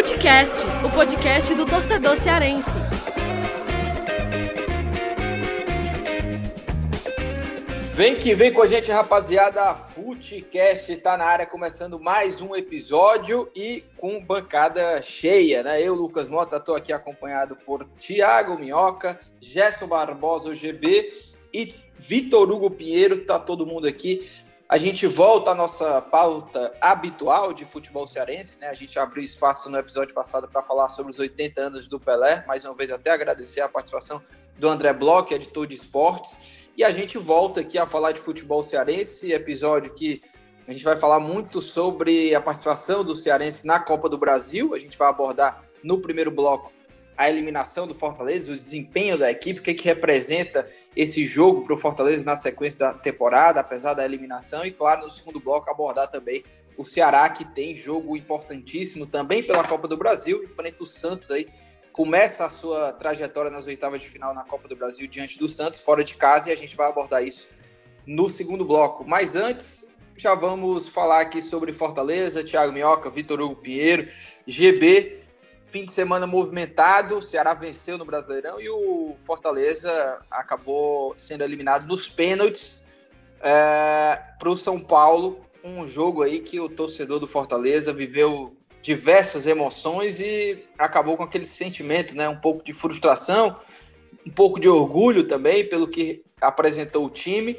Futecast, o podcast do torcedor cearense. Vem que vem com a gente, rapaziada. Futecast tá na área, começando mais um episódio e com bancada cheia, né? Eu, Lucas Mota, tô aqui acompanhado por Thiago Minhoca, Gerson Barbosa, o GB e Vitor Hugo Pinheiro. Tá todo mundo aqui. A gente volta à nossa pauta habitual de futebol cearense, né? A gente abriu espaço no episódio passado para falar sobre os 80 anos do Pelé. Mais uma vez, até agradecer a participação do André Bloch, editor de esportes. E a gente volta aqui a falar de futebol cearense, episódio que a gente vai falar muito sobre a participação do Cearense na Copa do Brasil. A gente vai abordar no primeiro bloco a eliminação do Fortaleza, o desempenho da equipe, o que, que representa esse jogo para o Fortaleza na sequência da temporada, apesar da eliminação. E, claro, no segundo bloco, abordar também o Ceará, que tem jogo importantíssimo também pela Copa do Brasil, enfrenta o Santos aí começa a sua trajetória nas oitavas de final na Copa do Brasil diante do Santos, fora de casa, e a gente vai abordar isso no segundo bloco. Mas antes, já vamos falar aqui sobre Fortaleza, Thiago Minhoca, Vitor Hugo Pinheiro, GB. Fim de semana movimentado, o Ceará venceu no Brasileirão e o Fortaleza acabou sendo eliminado nos pênaltis é, para o São Paulo. Um jogo aí que o torcedor do Fortaleza viveu diversas emoções e acabou com aquele sentimento, né? Um pouco de frustração, um pouco de orgulho também pelo que apresentou o time.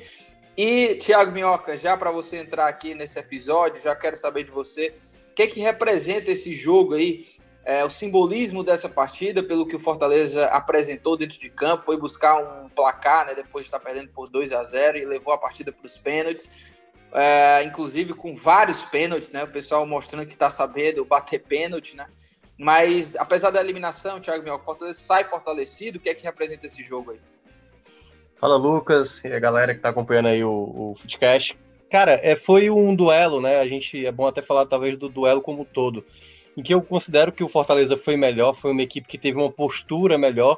E, Thiago Minhoca, já para você entrar aqui nesse episódio, já quero saber de você o que, é que representa esse jogo aí, é, o simbolismo dessa partida, pelo que o Fortaleza apresentou dentro de campo, foi buscar um placar, né, depois de estar perdendo por 2 a 0 e levou a partida para os pênaltis é, inclusive com vários pênaltis, né? O pessoal mostrando que está sabendo bater pênalti, né? Mas apesar da eliminação, Thiago Mioca, Fortaleza sai fortalecido. O que é que representa esse jogo aí? Fala, Lucas, e a galera que está acompanhando aí o, o. Cara, é, foi um duelo, né? A gente é bom até falar talvez do duelo como um todo, em que eu considero que o Fortaleza foi melhor, foi uma equipe que teve uma postura melhor,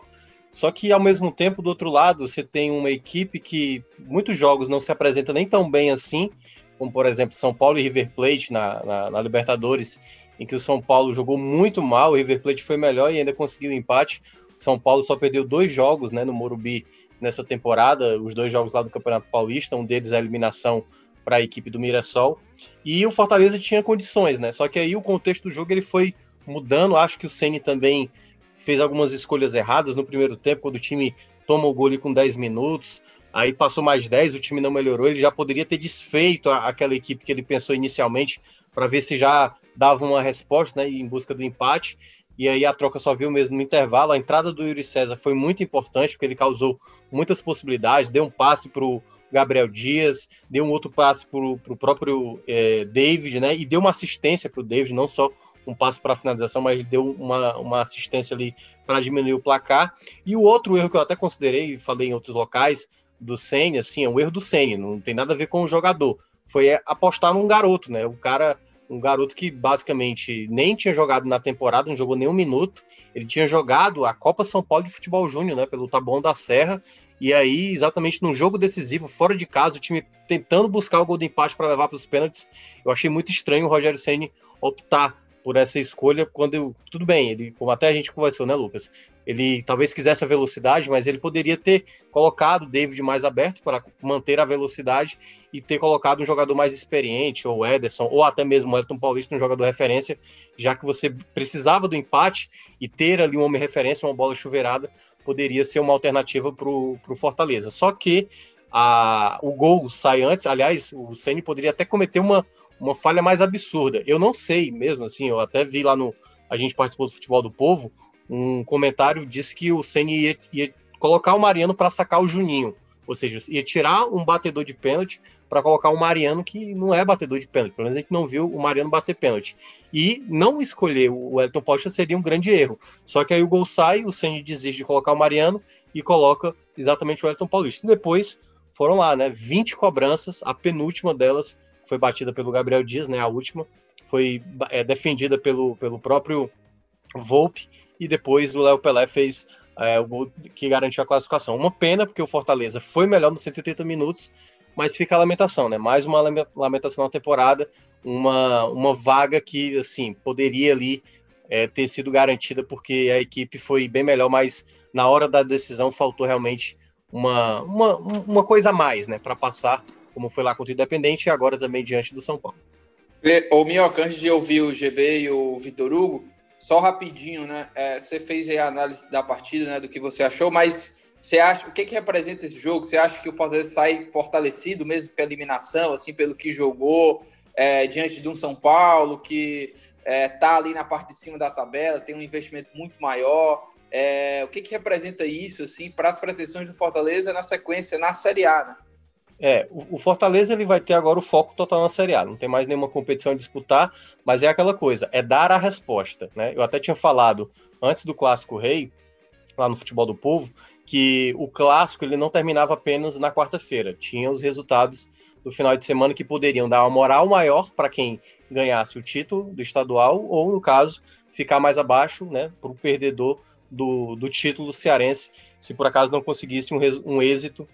só que ao mesmo tempo, do outro lado, você tem uma equipe que muitos jogos não se apresenta nem tão bem assim, como por exemplo São Paulo e River Plate na, na, na Libertadores, em que o São Paulo jogou muito mal, o River Plate foi melhor e ainda conseguiu um empate. O São Paulo só perdeu dois jogos né, no Morumbi nessa temporada, os dois jogos lá do Campeonato Paulista, um deles a eliminação para a equipe do Mirassol. E o Fortaleza tinha condições, né? Só que aí o contexto do jogo ele foi mudando. Acho que o Ceni também fez algumas escolhas erradas no primeiro tempo, quando o time toma o gol ali com 10 minutos, aí passou mais 10, o time não melhorou, ele já poderia ter desfeito aquela equipe que ele pensou inicialmente para ver se já dava uma resposta, né, em busca do empate, e aí a troca só viu mesmo no intervalo. A entrada do Yuri César foi muito importante, porque ele causou muitas possibilidades, deu um passe para o Gabriel Dias, deu um outro passe para o próprio é, David, né, e deu uma assistência para o David, não só um passo para a finalização, mas ele deu uma, uma assistência ali para diminuir o placar. E o outro erro que eu até considerei, falei em outros locais, do Senna, assim, é um erro do Senna, não tem nada a ver com o jogador. Foi é, apostar num garoto, né? O cara, um garoto que basicamente nem tinha jogado na temporada, não jogou nenhum minuto. Ele tinha jogado a Copa São Paulo de Futebol Júnior, né? Pelo Taboão da Serra. E aí, exatamente num jogo decisivo, fora de casa, o time tentando buscar o gol de empate para levar para os pênaltis. Eu achei muito estranho o Rogério Senna optar por essa escolha quando eu, tudo bem, ele, como até a gente conversou, né, Lucas? Ele talvez quisesse a velocidade, mas ele poderia ter colocado o David mais aberto para manter a velocidade e ter colocado um jogador mais experiente, ou Ederson, ou até mesmo o Elton Paulista, um jogador referência, já que você precisava do empate e ter ali um homem referência, uma bola chuveirada, poderia ser uma alternativa para o Fortaleza. Só que a, o gol sai antes, aliás, o Ceni poderia até cometer uma, uma falha mais absurda. Eu não sei mesmo, assim, eu até vi lá no. A gente participou do Futebol do Povo, um comentário disse que o Ceni ia, ia colocar o Mariano para sacar o Juninho. Ou seja, ia tirar um batedor de pênalti para colocar o Mariano, que não é batedor de pênalti. Pelo menos a gente não viu o Mariano bater pênalti. E não escolher o Elton Paulista seria um grande erro. Só que aí o gol sai, o Ceni desiste de colocar o Mariano e coloca exatamente o Elton Paulista. E depois foram lá, né? 20 cobranças, a penúltima delas foi batida pelo Gabriel Dias, né? A última foi é, defendida pelo, pelo próprio Volpe e depois o Léo Pelé fez é, o gol que garantiu a classificação. Uma pena porque o Fortaleza foi melhor nos 180 minutos, mas fica a lamentação, né? Mais uma lamentação na temporada, uma, uma vaga que assim poderia ali é, ter sido garantida, porque a equipe foi bem melhor, mas na hora da decisão faltou realmente uma, uma, uma coisa a mais, né, para passar, como foi lá contra o Independente e agora também diante do São Paulo. Ô, Minhoca, antes de ouvir o GB e o Vitor Hugo, só rapidinho, né? É, você fez a análise da partida, né? Do que você achou, mas você acha o que, que representa esse jogo? Você acha que o Fortaleza sai fortalecido mesmo com a eliminação, assim, pelo que jogou é, diante de um São Paulo que é, tá ali na parte de cima da tabela, tem um investimento muito maior. É, o que, que representa isso assim para as pretensões do Fortaleza na sequência na Série A? Né? É, o, Fortaleza ele vai ter agora o foco total na Série A. Não tem mais nenhuma competição a disputar, mas é aquela coisa, é dar a resposta, né? Eu até tinha falado antes do clássico Rei, lá no Futebol do Povo, que o clássico ele não terminava apenas na quarta-feira. Tinha os resultados do final de semana que poderiam dar uma moral maior para quem ganhasse o título do estadual, ou no caso, ficar mais abaixo, né, para o perdedor do, do título cearense, se por acaso não conseguisse um, um êxito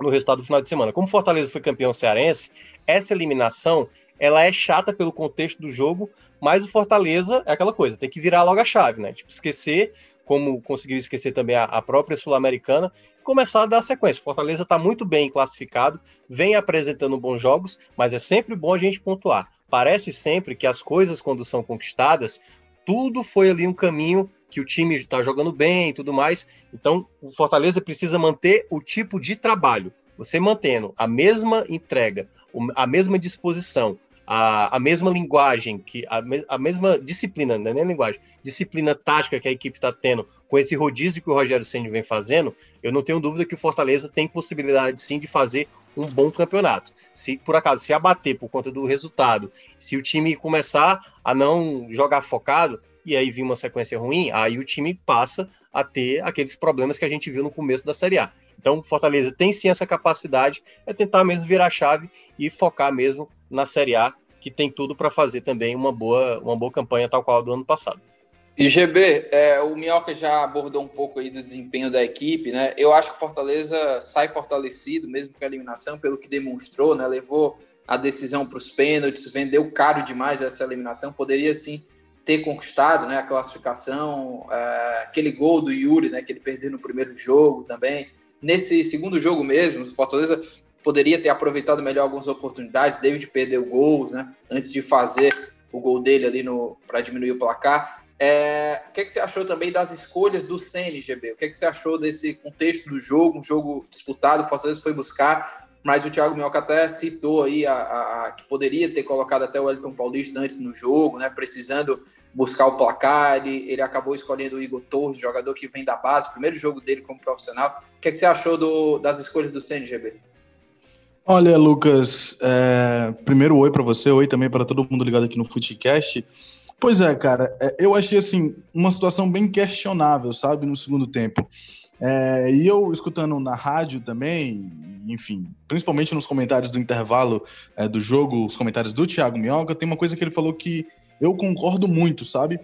no resultado do final de semana. Como Fortaleza foi campeão cearense, essa eliminação ela é chata pelo contexto do jogo, mas o Fortaleza é aquela coisa, tem que virar logo a chave, né? Tipo, esquecer, como conseguiu esquecer também a, a própria Sul-Americana, e começar a dar sequência. Fortaleza está muito bem classificado, vem apresentando bons jogos, mas é sempre bom a gente pontuar. Parece sempre que as coisas, quando são conquistadas, tudo foi ali um caminho que o time está jogando bem e tudo mais. Então, o Fortaleza precisa manter o tipo de trabalho. Você mantendo a mesma entrega, a mesma disposição, a, a mesma linguagem, que a, a mesma disciplina, não é nem linguagem, disciplina tática que a equipe está tendo com esse rodízio que o Rogério Senna vem fazendo, eu não tenho dúvida que o Fortaleza tem possibilidade sim de fazer um bom campeonato. Se por acaso se abater por conta do resultado, se o time começar a não jogar focado, e aí vir uma sequência ruim, aí o time passa a ter aqueles problemas que a gente viu no começo da Série A. Então, Fortaleza tem sim essa capacidade, é tentar mesmo virar a chave e focar mesmo na Série A, que tem tudo para fazer também uma boa, uma boa campanha, tal qual a do ano passado. E GB, é, o Minhoca já abordou um pouco aí do desempenho da equipe, né? Eu acho que Fortaleza sai fortalecido, mesmo com a eliminação, pelo que demonstrou, né? Levou a decisão para os pênaltis, vendeu caro demais essa eliminação, poderia sim ter conquistado né, a classificação, é, aquele gol do Yuri, né, que ele perdeu no primeiro jogo também. Nesse segundo jogo mesmo, o Fortaleza poderia ter aproveitado melhor algumas oportunidades. David perdeu gols, né, antes de fazer o gol dele ali para diminuir o placar. É, o que, é que você achou também das escolhas do CNGB? O que, é que você achou desse contexto do jogo? Um jogo disputado, o Fortaleza foi buscar, mas o Thiago Minhoca até citou aí a, a, a, que poderia ter colocado até o Elton Paulista antes no jogo, né? Precisando buscar o placar, ele, ele acabou escolhendo o Igor Torres, jogador que vem da base, primeiro jogo dele como profissional. O que, é que você achou do, das escolhas do CNGB? Olha, Lucas, é, primeiro oi para você, oi também para todo mundo ligado aqui no Footcast. Pois é, cara, é, eu achei assim uma situação bem questionável, sabe, no segundo tempo. É, e eu escutando na rádio também, enfim, principalmente nos comentários do intervalo é, do jogo, os comentários do Thiago Minhoca, tem uma coisa que ele falou que eu concordo muito, sabe?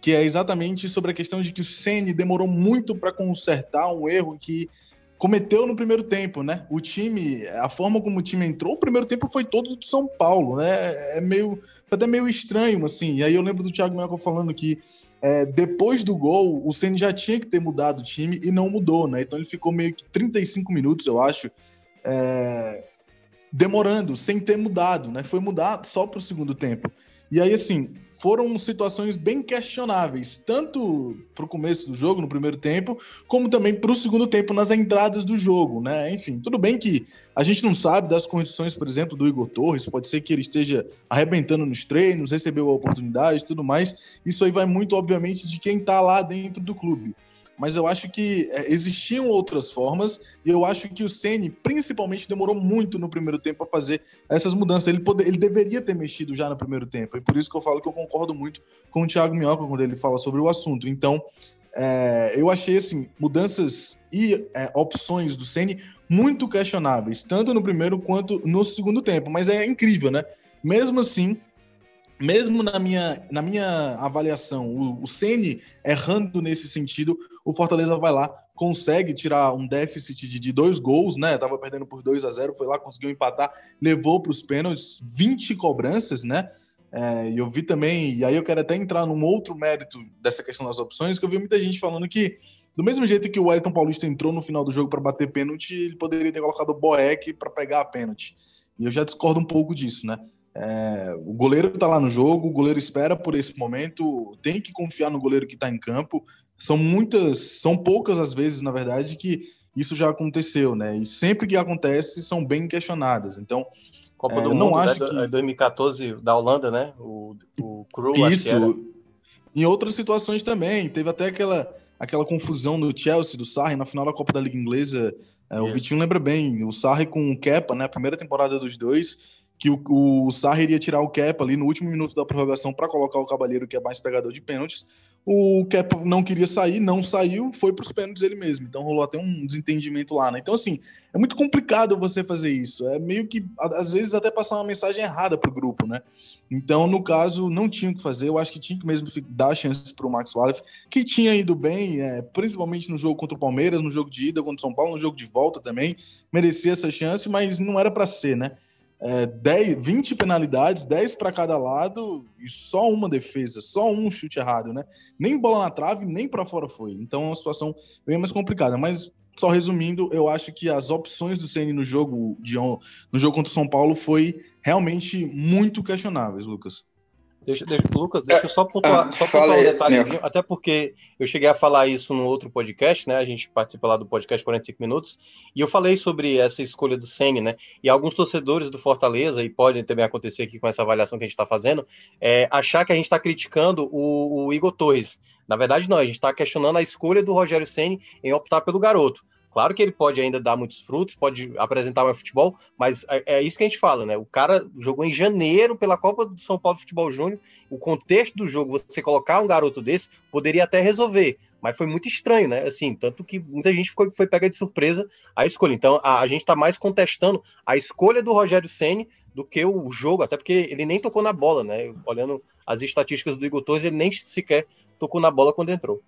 Que é exatamente sobre a questão de que o Ceni demorou muito para consertar um erro que cometeu no primeiro tempo, né? O time, a forma como o time entrou, o primeiro tempo foi todo do São Paulo, né? É meio, até meio estranho, assim. E aí eu lembro do Thiago Melco falando que é, depois do gol, o Ceni já tinha que ter mudado o time e não mudou, né? Então ele ficou meio que 35 minutos, eu acho, é, demorando, sem ter mudado, né? Foi mudar só para o segundo tempo. E aí, assim, foram situações bem questionáveis, tanto para o começo do jogo, no primeiro tempo, como também para o segundo tempo, nas entradas do jogo, né? Enfim, tudo bem que a gente não sabe das condições, por exemplo, do Igor Torres, pode ser que ele esteja arrebentando nos treinos, recebeu a oportunidade tudo mais. Isso aí vai muito, obviamente, de quem está lá dentro do clube mas eu acho que é, existiam outras formas e eu acho que o Ceni principalmente demorou muito no primeiro tempo a fazer essas mudanças. Ele, poder, ele deveria ter mexido já no primeiro tempo e por isso que eu falo que eu concordo muito com o Thiago Minhoca quando ele fala sobre o assunto. Então, é, eu achei assim mudanças e é, opções do Ceni muito questionáveis, tanto no primeiro quanto no segundo tempo. Mas é incrível, né? Mesmo assim, mesmo na minha, na minha avaliação, o, o Ceni errando nesse sentido, o Fortaleza vai lá, consegue tirar um déficit de, de dois gols, né? Tava perdendo por 2 a 0 foi lá, conseguiu empatar, levou para os pênaltis, 20 cobranças, né? É, e eu vi também, e aí eu quero até entrar num outro mérito dessa questão das opções, que eu vi muita gente falando que, do mesmo jeito que o Wellington Paulista entrou no final do jogo para bater pênalti, ele poderia ter colocado o Boeck para pegar a pênalti. E eu já discordo um pouco disso, né? É, o goleiro está lá no jogo, o goleiro espera por esse momento, tem que confiar no goleiro que está em campo. São muitas, são poucas as vezes, na verdade, que isso já aconteceu, né? E sempre que acontece, são bem questionadas. Então, Copa é, do Mundo, né? que... 2014 da Holanda, né? O, o Crew, Isso. Em outras situações também. Teve até aquela, aquela confusão no Chelsea, do Sarri, na final da Copa da Liga Inglesa. É, o Vitinho lembra bem. O Sarri com o Kepa, né? A primeira temporada dos dois que o, o iria tirar o Kepa ali no último minuto da prorrogação para colocar o Cabalheiro, que é mais pegador de pênaltis. O Kepa não queria sair, não saiu, foi para os pênaltis ele mesmo. Então rolou até um desentendimento lá, né? Então, assim, é muito complicado você fazer isso. É meio que, às vezes, até passar uma mensagem errada para o grupo, né? Então, no caso, não tinha o que fazer. Eu acho que tinha que mesmo dar chances para o Max Wallace, que tinha ido bem, é, principalmente no jogo contra o Palmeiras, no jogo de ida contra o São Paulo, no jogo de volta também. Merecia essa chance, mas não era para ser, né? É, 10, 20 penalidades, 10 para cada lado e só uma defesa, só um chute errado, né? Nem bola na trave, nem para fora foi. Então é uma situação bem mais complicada. Mas só resumindo, eu acho que as opções do CN no jogo de no jogo contra o São Paulo foi realmente muito questionáveis, Lucas. Deixa, deixa, Lucas, deixa eu só pontuar, ah, só pontuar um detalhezinho, até porque eu cheguei a falar isso no outro podcast, né? A gente participa lá do podcast 45 Minutos, e eu falei sobre essa escolha do Sene, né? E alguns torcedores do Fortaleza, e pode também acontecer aqui com essa avaliação que a gente está fazendo, é, achar que a gente está criticando o, o, Igor Torres. Na verdade, não, a gente está questionando a escolha do Rogério Ceni em optar pelo garoto. Claro que ele pode ainda dar muitos frutos, pode apresentar mais futebol, mas é, é, isso que a gente fala, né? O cara jogou em janeiro pela Copa do São Paulo Futebol Júnior. O contexto do jogo, você colocar um garoto desse, poderia até resolver. Mas foi muito estranho, né? Assim, tanto que muita gente ficou, foi pega de surpresa a escolha. Então, a, a gente está mais contestando a escolha do Rogério Ceni do que o jogo, até porque ele nem tocou na bola, né? Olhando as estatísticas do Igor Torres, ele nem sequer tocou na bola quando entrou.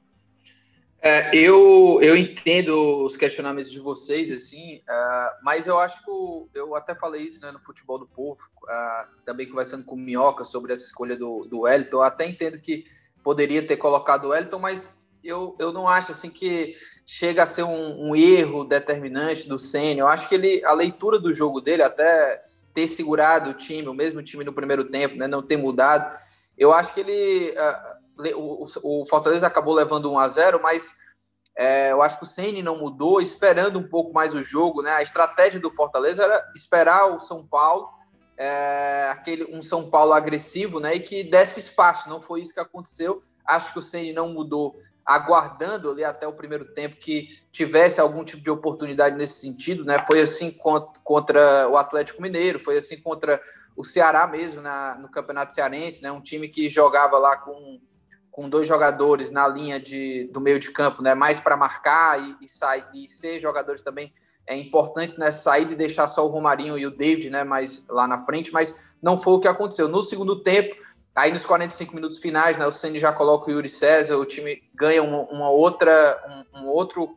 É, eu, eu entendo os questionamentos de vocês, assim, uh, mas eu acho que eu até falei isso né, no Futebol do Povo, uh, também conversando com o Minhoca sobre essa escolha do, do Wellington. Eu até entendo que poderia ter colocado o Wellington, mas eu, eu não acho assim que chega a ser um, um erro determinante do Senna. Eu acho que ele, a leitura do jogo dele, até ter segurado o time, o mesmo time no primeiro tempo, né, não ter mudado, eu acho que ele. Uh, o, o Fortaleza acabou levando 1 a 0 mas é, eu acho que o Ceni não mudou, esperando um pouco mais o jogo, né? A estratégia do Fortaleza era esperar o São Paulo, é, aquele um São Paulo agressivo, né? E que desse espaço. Não foi isso que aconteceu. Acho que o Ceni não mudou, aguardando ali até o primeiro tempo que tivesse algum tipo de oportunidade nesse sentido, né? Foi assim contra, o Atlético Mineiro, foi assim contra o Ceará mesmo na, no Campeonato Cearense, né? Um time que jogava lá com com dois jogadores na linha de, do meio de campo, né, mais para marcar e, e, sair, e ser jogadores também é, importantes né, saída e deixar só o Romarinho e o David né, mais lá na frente, mas não foi o que aconteceu. No segundo tempo, aí nos 45 minutos finais, né, o Ceni já coloca o Yuri César, o time ganha uma, uma outra, um, um, outro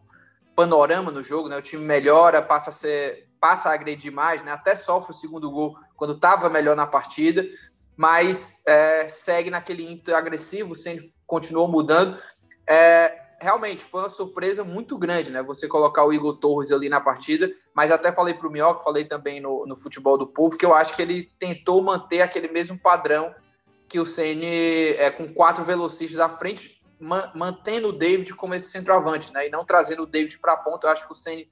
panorama no jogo, né, o time melhora, passa a ser passa a agredir mais, né, até sofre o segundo gol quando estava melhor na partida, mas é, segue naquele ímpeto agressivo, sempre continuou mudando. É, realmente foi uma surpresa muito grande, né? Você colocar o Igor Torres ali na partida, mas até falei para o Minhoca, falei também no, no futebol do povo, que eu acho que ele tentou manter aquele mesmo padrão que o CN é, com quatro velocistas à frente, man, mantendo o David como esse centroavante, né? E não trazendo o David para a ponta. Eu acho que o CN,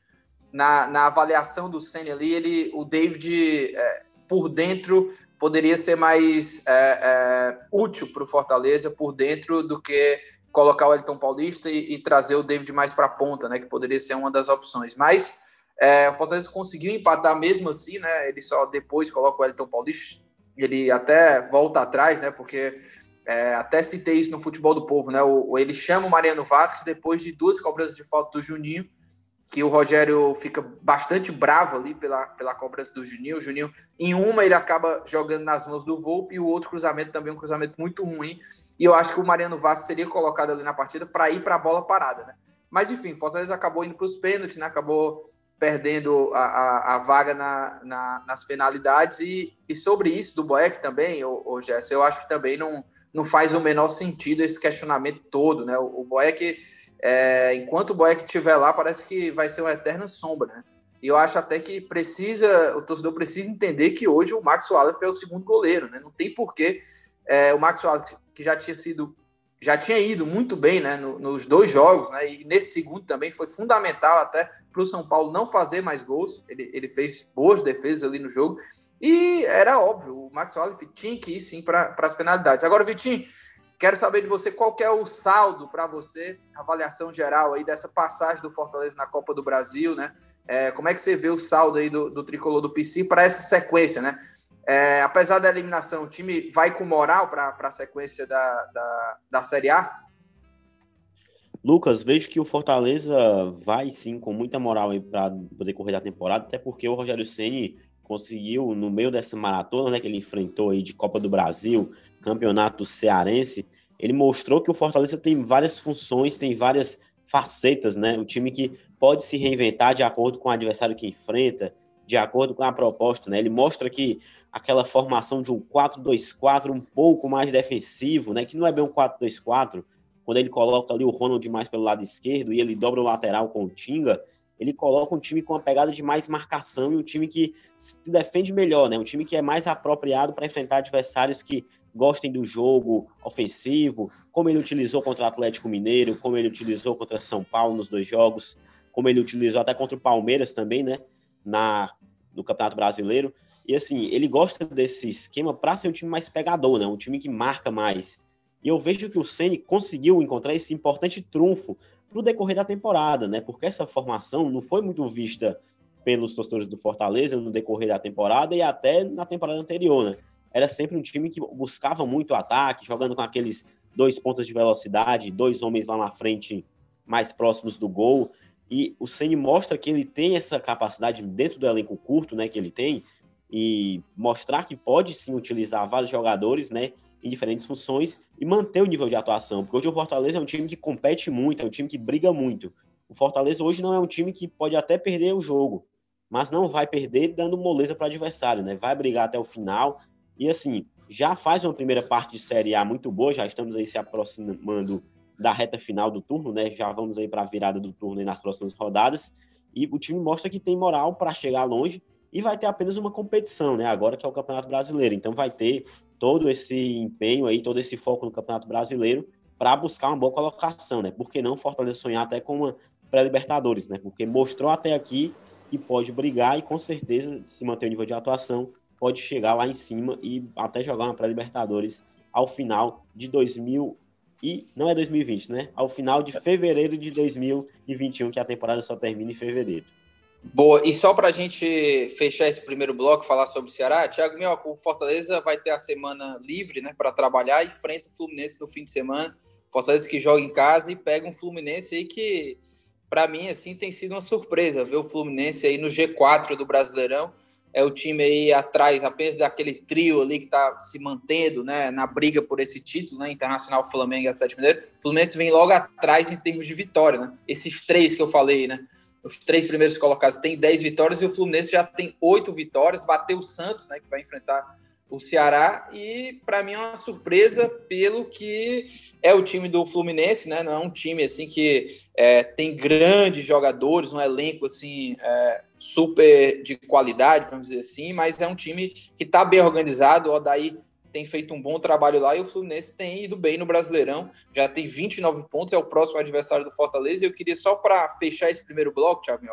na, na avaliação do CN ali, ele, o David é, por dentro poderia ser mais é, é, útil para o Fortaleza por dentro do que colocar o Elton Paulista e, e trazer o David mais para a ponta, né? Que poderia ser uma das opções. Mas é, o Fortaleza conseguiu empatar mesmo assim, né? Ele só depois coloca o Elton Paulista, ele até volta atrás, né? Porque é, até citei isso no futebol do povo, né? O, ele chama o Mariano Vasquez depois de duas cobranças de falta do Juninho que o Rogério fica bastante bravo ali pela, pela cobrança do Juninho. O Juninho, em uma, ele acaba jogando nas mãos do Volpe, e o outro cruzamento também é um cruzamento muito ruim. E eu acho que o Mariano Vasco seria colocado ali na partida para ir para a bola parada, né? Mas enfim, Fortaleza acabou indo para os pênaltis, né? Acabou perdendo a, a, a vaga na, na, nas penalidades. E, e sobre isso do Boeck também, o, o Jess, eu acho que também não, não faz o menor sentido esse questionamento todo, né? O, o Boeck, é, enquanto o Boeck estiver lá, parece que vai ser uma eterna sombra, né? E eu acho até que precisa, o torcedor precisa entender que hoje o Max Wallace é o segundo goleiro, né? Não tem porquê é, o Max Wallace, que já tinha sido, já tinha ido muito bem, né? No, nos dois jogos, né? E nesse segundo também foi fundamental até para o São Paulo não fazer mais gols. Ele, ele fez boas defesas ali no jogo. E era óbvio, o Max Wallace tinha que ir sim para as penalidades. Agora, Vitinho, quero saber de você qual é o saldo para você, avaliação geral aí dessa passagem do Fortaleza na Copa do Brasil, né? É, como é que você vê o saldo aí do, do tricolor do PC para essa sequência, né? É, apesar da eliminação, o time vai com moral para a sequência da, da, da Série A? Lucas, vejo que o Fortaleza vai sim com muita moral para poder correr da temporada, até porque o Rogério Ceni conseguiu, no meio dessa maratona né, que ele enfrentou aí de Copa do Brasil, Campeonato Cearense, ele mostrou que o Fortaleza tem várias funções, tem várias facetas, né? Um time que pode se reinventar de acordo com o adversário que enfrenta, de acordo com a proposta, né? Ele mostra que aquela formação de um 4-2-4 um pouco mais defensivo, né? Que não é bem um 4-2-4, quando ele coloca ali o Ronald mais pelo lado esquerdo e ele dobra o lateral com o Tinga, ele coloca um time com uma pegada de mais marcação e um time que se defende melhor, né? Um time que é mais apropriado para enfrentar adversários que gostem do jogo ofensivo, como ele utilizou contra o Atlético Mineiro, como ele utilizou contra São Paulo nos dois jogos, como ele utilizou até contra o Palmeiras também, né? Na, no Campeonato Brasileiro. E assim, ele gosta desse esquema para ser um time mais pegador, né? Um time que marca mais. E eu vejo que o Ceni conseguiu encontrar esse importante trunfo para o decorrer da temporada, né? Porque essa formação não foi muito vista pelos torcedores do Fortaleza no decorrer da temporada e até na temporada anterior, né? Era sempre um time que buscava muito ataque, jogando com aqueles dois pontos de velocidade, dois homens lá na frente mais próximos do gol. E o Ceni mostra que ele tem essa capacidade dentro do elenco curto, né, que ele tem, e mostrar que pode sim utilizar vários jogadores, né, em diferentes funções e manter o nível de atuação, porque hoje o Fortaleza é um time que compete muito, é um time que briga muito. O Fortaleza hoje não é um time que pode até perder o jogo, mas não vai perder dando moleza para o adversário, né? Vai brigar até o final, e assim, já faz uma primeira parte de Série A muito boa, já estamos aí se aproximando da reta final do turno, né? Já vamos aí para a virada do turno nas próximas rodadas. E o time mostra que tem moral para chegar longe e vai ter apenas uma competição, né? Agora que é o Campeonato Brasileiro. Então vai ter todo esse empenho aí, todo esse foco no Campeonato Brasileiro para buscar uma boa colocação, né? Por que não Fortaleza sonhar até com uma pré-Libertadores, né? Porque mostrou até aqui que pode brigar e com certeza se manter o nível de atuação pode chegar lá em cima e até jogar uma pré-Libertadores ao final de 2000 e não é 2020, né? Ao final de fevereiro de 2021, que a temporada só termina em fevereiro. Boa, e só para a gente fechar esse primeiro bloco, falar sobre o Ceará, Thiago Minhoca, o Fortaleza vai ter a semana livre, né, para trabalhar e enfrenta o Fluminense no fim de semana. Fortaleza que joga em casa e pega um Fluminense aí que, para mim, assim, tem sido uma surpresa ver o Fluminense aí no G4 do Brasileirão é o time aí atrás apenas daquele trio ali que está se mantendo né, na briga por esse título, né, Internacional, Flamengo e Atlético Mineiro. O Fluminense vem logo atrás em termos de vitória, né? Esses três que eu falei, né? Os três primeiros colocados têm 10 vitórias e o Fluminense já tem oito vitórias, bateu o Santos, né, que vai enfrentar o Ceará e para mim é uma surpresa pelo que é o time do Fluminense, né? Não é um time assim que é, tem grandes jogadores, um elenco assim é, super de qualidade, vamos dizer assim, mas é um time que está bem organizado. O Odaí tem feito um bom trabalho lá e o Fluminense tem ido bem no Brasileirão, já tem 29 pontos, é o próximo adversário do Fortaleza. E eu queria só para fechar esse primeiro bloco, Thiago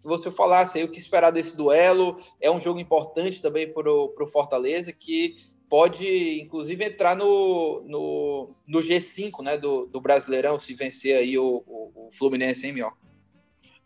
que você falasse aí o que esperar desse duelo. É um jogo importante também para o Fortaleza, que pode, inclusive, entrar no, no, no G5 né, do, do Brasileirão, se vencer aí o, o, o Fluminense, hein, Mioca?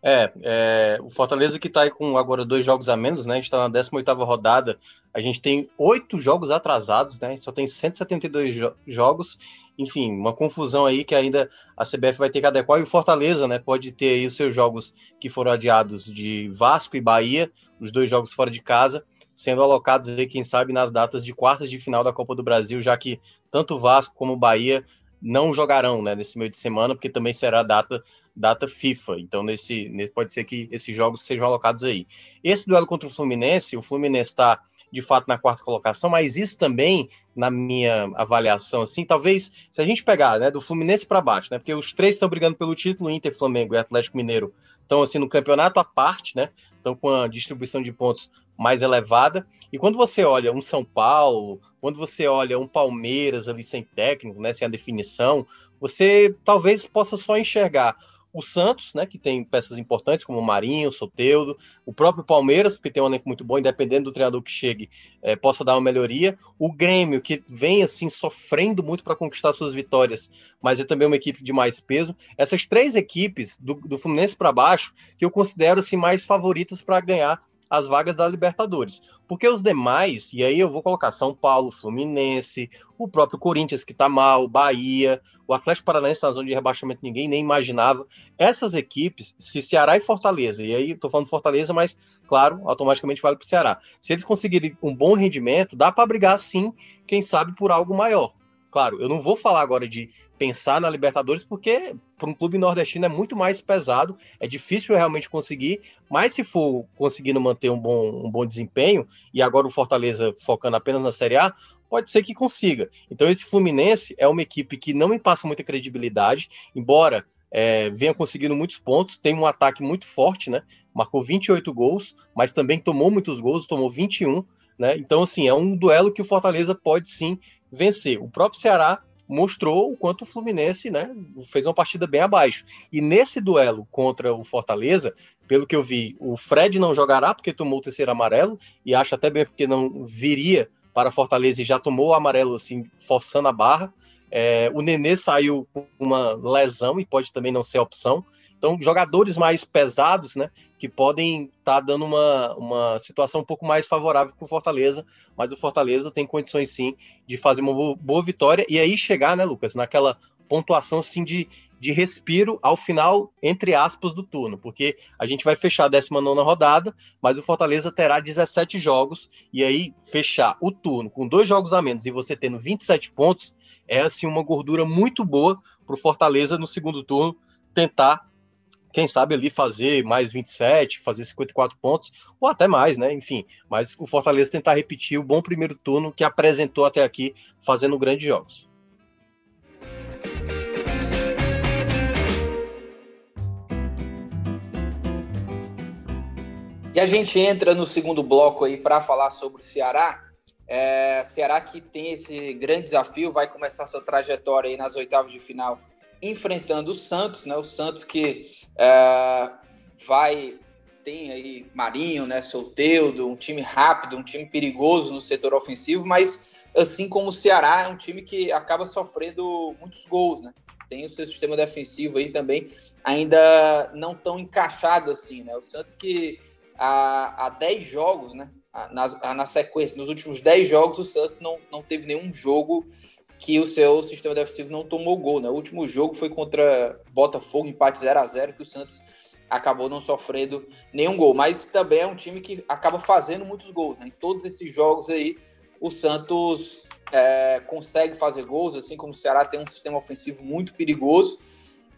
É, é, o Fortaleza que está aí com agora dois jogos a menos, né? A gente está na 18 rodada, a gente tem oito jogos atrasados, né? Só tem 172 jo jogos, enfim, uma confusão aí que ainda a CBF vai ter que adequar e o Fortaleza, né? Pode ter aí os seus jogos que foram adiados de Vasco e Bahia, os dois jogos fora de casa, sendo alocados aí, quem sabe, nas datas de quartas de final da Copa do Brasil, já que tanto Vasco como Bahia não jogarão né, nesse meio de semana, porque também será a data data FIFA. Então, nesse, nesse pode ser que esses jogos sejam alocados aí. Esse duelo contra o Fluminense, o Fluminense está de fato na quarta colocação, mas isso também, na minha avaliação, assim, talvez, se a gente pegar, né, do Fluminense para baixo, né, porque os três estão brigando pelo título, Inter, Flamengo e Atlético Mineiro, estão assim no campeonato à parte, né, estão com a distribuição de pontos mais elevada, e quando você olha um São Paulo, quando você olha um Palmeiras ali sem técnico, né, sem a definição, você talvez possa só enxergar o Santos, né, que tem peças importantes como o Marinho, o Soteudo, o próprio Palmeiras, porque tem um elenco muito bom, independente do treinador que chegue, é, possa dar uma melhoria. O Grêmio, que vem assim sofrendo muito para conquistar suas vitórias, mas é também uma equipe de mais peso. Essas três equipes, do, do Fluminense para baixo, que eu considero assim, mais favoritas para ganhar as vagas da Libertadores. Porque os demais, e aí eu vou colocar São Paulo, Fluminense, o próprio Corinthians que está mal, Bahia, o Atlético Paranaense na zona de rebaixamento ninguém nem imaginava. Essas equipes, se Ceará e Fortaleza, e aí estou falando Fortaleza, mas claro, automaticamente vale para o Ceará. Se eles conseguirem um bom rendimento, dá para brigar sim, quem sabe por algo maior. Claro, eu não vou falar agora de pensar na Libertadores, porque para um clube nordestino é muito mais pesado, é difícil realmente conseguir, mas se for conseguindo manter um bom, um bom desempenho, e agora o Fortaleza focando apenas na Série A, pode ser que consiga. Então esse Fluminense é uma equipe que não me passa muita credibilidade, embora é, venha conseguindo muitos pontos, tem um ataque muito forte, né? Marcou 28 gols, mas também tomou muitos gols, tomou 21, né? Então, assim, é um duelo que o Fortaleza pode sim vencer. O próprio Ceará mostrou o quanto o Fluminense né, fez uma partida bem abaixo. E nesse duelo contra o Fortaleza, pelo que eu vi, o Fred não jogará porque tomou o terceiro amarelo, e acho até bem porque não viria para Fortaleza e já tomou o amarelo, assim, forçando a barra. É, o Nenê saiu com uma lesão e pode também não ser opção. Então, jogadores mais pesados, né, que podem estar tá dando uma, uma situação um pouco mais favorável para o Fortaleza, mas o Fortaleza tem condições sim de fazer uma boa, vitória e aí chegar, né, Lucas, naquela pontuação assim de, de respiro ao final, entre aspas, do turno, porque a gente vai fechar a 19 rodada, mas o Fortaleza terá 17 jogos, e aí fechar o turno com dois jogos a menos e você tendo 27 pontos, é assim uma gordura muito boa para o Fortaleza no segundo turno tentar quem sabe ali fazer mais 27, fazer 54 pontos, ou até mais, né? Enfim, mas o Fortaleza tentar repetir o bom primeiro turno que apresentou até aqui, fazendo grandes jogos. E a gente entra no segundo bloco aí para falar sobre o Ceará. É, Ceará que tem esse grande desafio, vai começar sua trajetória aí nas oitavas de final enfrentando o Santos, né? O Santos que é, vai tem aí Marinho, né? Solteudo, um time rápido, um time perigoso no setor ofensivo, mas assim como o Ceará é um time que acaba sofrendo muitos gols, né? Tem o seu sistema defensivo aí também ainda não tão encaixado assim, né? O Santos que há, há 10 jogos, né? Na, na sequência, nos últimos 10 jogos, o Santos não, não teve nenhum jogo que o seu sistema defensivo não tomou gol. Né? O último jogo foi contra Botafogo, empate 0 a 0 que o Santos acabou não sofrendo nenhum gol. Mas também é um time que acaba fazendo muitos gols. Né? Em todos esses jogos aí, o Santos é, consegue fazer gols, assim como o Ceará tem um sistema ofensivo muito perigoso